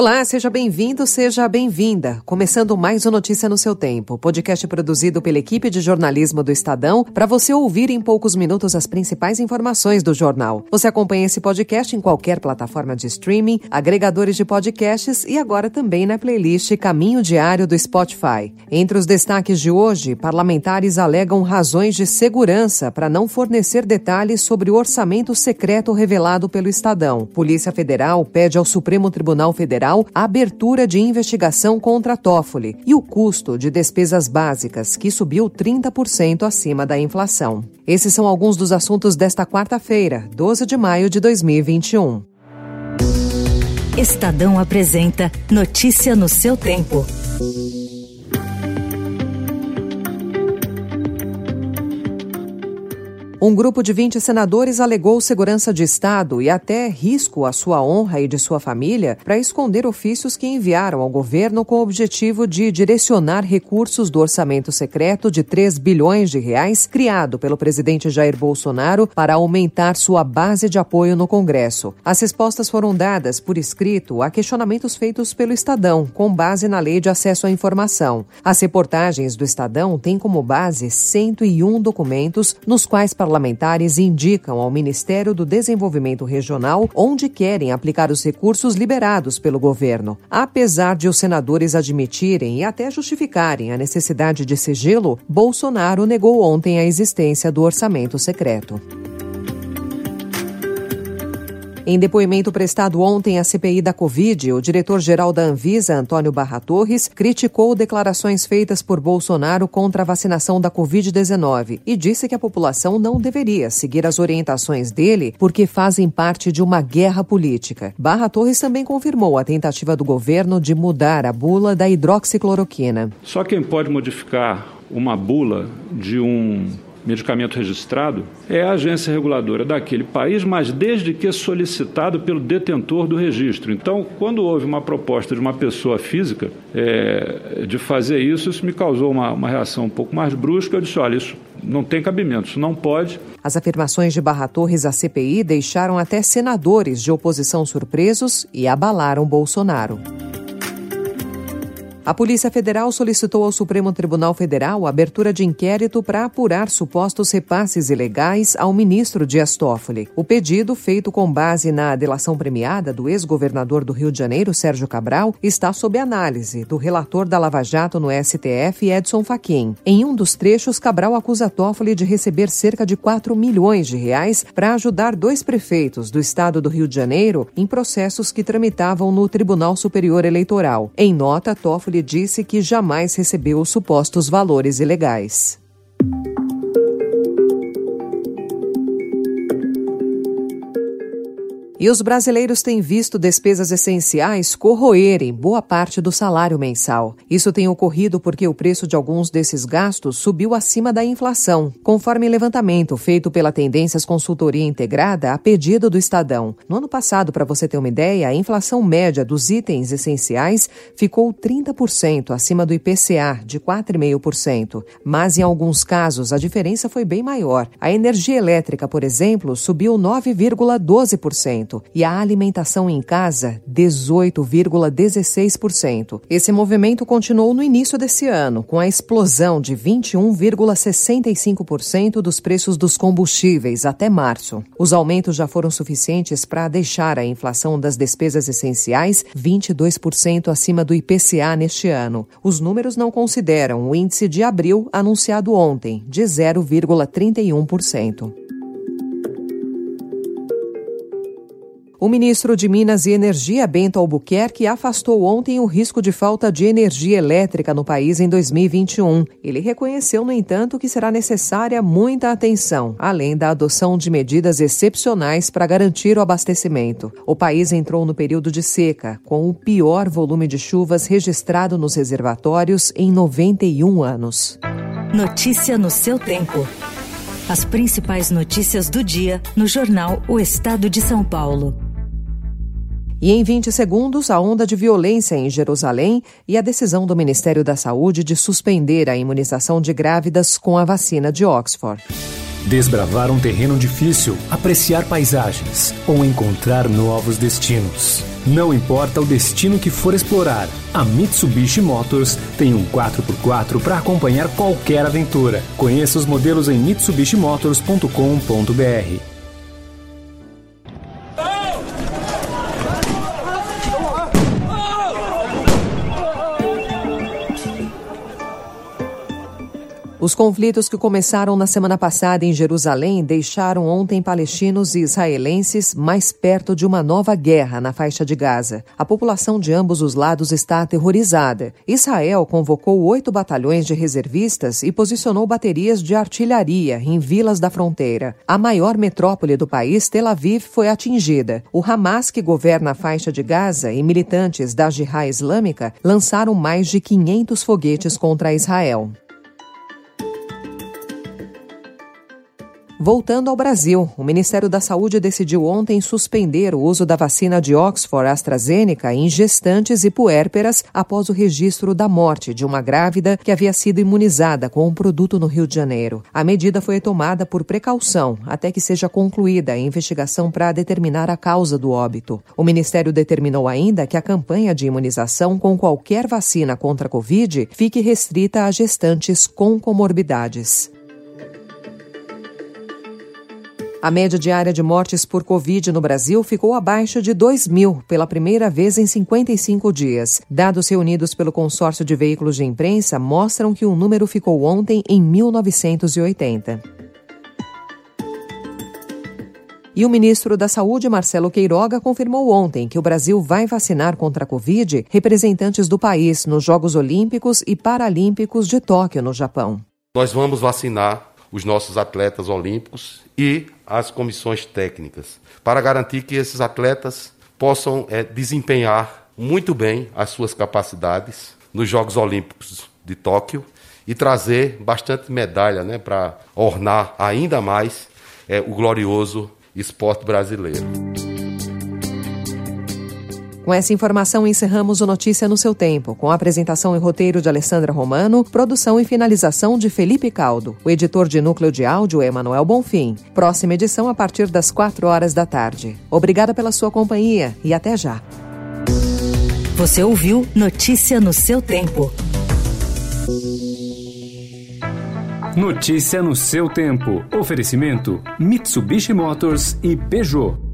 Olá, seja bem-vindo, seja bem-vinda. Começando mais uma Notícia no seu tempo, podcast produzido pela equipe de jornalismo do Estadão, para você ouvir em poucos minutos as principais informações do jornal. Você acompanha esse podcast em qualquer plataforma de streaming, agregadores de podcasts e agora também na playlist Caminho Diário do Spotify. Entre os destaques de hoje, parlamentares alegam razões de segurança para não fornecer detalhes sobre o orçamento secreto revelado pelo Estadão. Polícia Federal pede ao Supremo Tribunal Federal Federal a abertura de investigação contra Toffoli e o custo de despesas básicas, que subiu 30% acima da inflação. Esses são alguns dos assuntos desta quarta-feira, 12 de maio de 2021. Estadão apresenta Notícia no seu tempo. Um grupo de 20 senadores alegou segurança de Estado e até risco à sua honra e de sua família para esconder ofícios que enviaram ao governo com o objetivo de direcionar recursos do orçamento secreto de 3 bilhões de reais criado pelo presidente Jair Bolsonaro para aumentar sua base de apoio no Congresso. As respostas foram dadas por escrito a questionamentos feitos pelo Estadão, com base na Lei de Acesso à Informação. As reportagens do Estadão têm como base 101 documentos nos quais parlamentares indicam ao Ministério do Desenvolvimento Regional onde querem aplicar os recursos liberados pelo governo. Apesar de os senadores admitirem e até justificarem a necessidade de sigilo, Bolsonaro negou ontem a existência do orçamento secreto. Em depoimento prestado ontem à CPI da Covid, o diretor-geral da Anvisa, Antônio Barra Torres, criticou declarações feitas por Bolsonaro contra a vacinação da Covid-19 e disse que a população não deveria seguir as orientações dele porque fazem parte de uma guerra política. Barra Torres também confirmou a tentativa do governo de mudar a bula da hidroxicloroquina. Só quem pode modificar uma bula de um medicamento registrado é a agência reguladora daquele país, mas desde que solicitado pelo detentor do registro. Então, quando houve uma proposta de uma pessoa física é, de fazer isso, isso me causou uma, uma reação um pouco mais brusca. Eu disse: olha, isso não tem cabimento, isso não pode. As afirmações de Barra Torres à CPI deixaram até senadores de oposição surpresos e abalaram Bolsonaro. A Polícia Federal solicitou ao Supremo Tribunal Federal a abertura de inquérito para apurar supostos repasses ilegais ao ministro Dias Toffoli. O pedido, feito com base na delação premiada do ex-governador do Rio de Janeiro, Sérgio Cabral, está sob análise do relator da Lava Jato no STF, Edson Fachin. Em um dos trechos, Cabral acusa Toffoli de receber cerca de 4 milhões de reais para ajudar dois prefeitos do estado do Rio de Janeiro em processos que tramitavam no Tribunal Superior Eleitoral. Em nota, Toffoli disse que jamais recebeu os supostos valores ilegais. E os brasileiros têm visto despesas essenciais corroerem boa parte do salário mensal. Isso tem ocorrido porque o preço de alguns desses gastos subiu acima da inflação, conforme levantamento feito pela Tendências Consultoria Integrada a pedido do Estadão. No ano passado, para você ter uma ideia, a inflação média dos itens essenciais ficou 30% acima do IPCA, de 4,5%. Mas em alguns casos a diferença foi bem maior. A energia elétrica, por exemplo, subiu 9,12% e a alimentação em casa 18,16%. Esse movimento continuou no início desse ano, com a explosão de 21,65% dos preços dos combustíveis até março. Os aumentos já foram suficientes para deixar a inflação das despesas essenciais 22% acima do IPCA neste ano. Os números não consideram o índice de abril anunciado ontem, de 0,31%. O ministro de Minas e Energia, Bento Albuquerque, afastou ontem o risco de falta de energia elétrica no país em 2021. Ele reconheceu, no entanto, que será necessária muita atenção, além da adoção de medidas excepcionais para garantir o abastecimento. O país entrou no período de seca, com o pior volume de chuvas registrado nos reservatórios em 91 anos. Notícia no seu tempo. As principais notícias do dia no jornal O Estado de São Paulo. E em 20 segundos, a onda de violência em Jerusalém e a decisão do Ministério da Saúde de suspender a imunização de grávidas com a vacina de Oxford. Desbravar um terreno difícil, apreciar paisagens ou encontrar novos destinos. Não importa o destino que for explorar, a Mitsubishi Motors tem um 4x4 para acompanhar qualquer aventura. Conheça os modelos em mitsubishimotors.com.br. Os conflitos que começaram na semana passada em Jerusalém deixaram ontem palestinos e israelenses mais perto de uma nova guerra na faixa de Gaza. A população de ambos os lados está aterrorizada. Israel convocou oito batalhões de reservistas e posicionou baterias de artilharia em vilas da fronteira. A maior metrópole do país, Tel Aviv, foi atingida. O Hamas, que governa a faixa de Gaza, e militantes da Jihad Islâmica lançaram mais de 500 foguetes contra Israel. Voltando ao Brasil, o Ministério da Saúde decidiu ontem suspender o uso da vacina de Oxford AstraZeneca em gestantes e puérperas após o registro da morte de uma grávida que havia sido imunizada com o um produto no Rio de Janeiro. A medida foi tomada por precaução até que seja concluída a investigação para determinar a causa do óbito. O Ministério determinou ainda que a campanha de imunização com qualquer vacina contra a Covid fique restrita a gestantes com comorbidades. A média diária de mortes por Covid no Brasil ficou abaixo de 2 mil pela primeira vez em 55 dias. Dados reunidos pelo consórcio de veículos de imprensa mostram que o número ficou ontem em 1980. E o ministro da Saúde, Marcelo Queiroga, confirmou ontem que o Brasil vai vacinar contra a Covid representantes do país nos Jogos Olímpicos e Paralímpicos de Tóquio, no Japão. Nós vamos vacinar os nossos atletas olímpicos e as comissões técnicas, para garantir que esses atletas possam é, desempenhar muito bem as suas capacidades nos Jogos Olímpicos de Tóquio e trazer bastante medalha né, para ornar ainda mais é, o glorioso esporte brasileiro. Com essa informação, encerramos o Notícia no seu tempo, com a apresentação e roteiro de Alessandra Romano, produção e finalização de Felipe Caldo. O editor de núcleo de áudio é Emanuel Bonfim. Próxima edição a partir das 4 horas da tarde. Obrigada pela sua companhia e até já. Você ouviu Notícia no seu tempo. Notícia no seu tempo. Oferecimento: Mitsubishi Motors e Peugeot.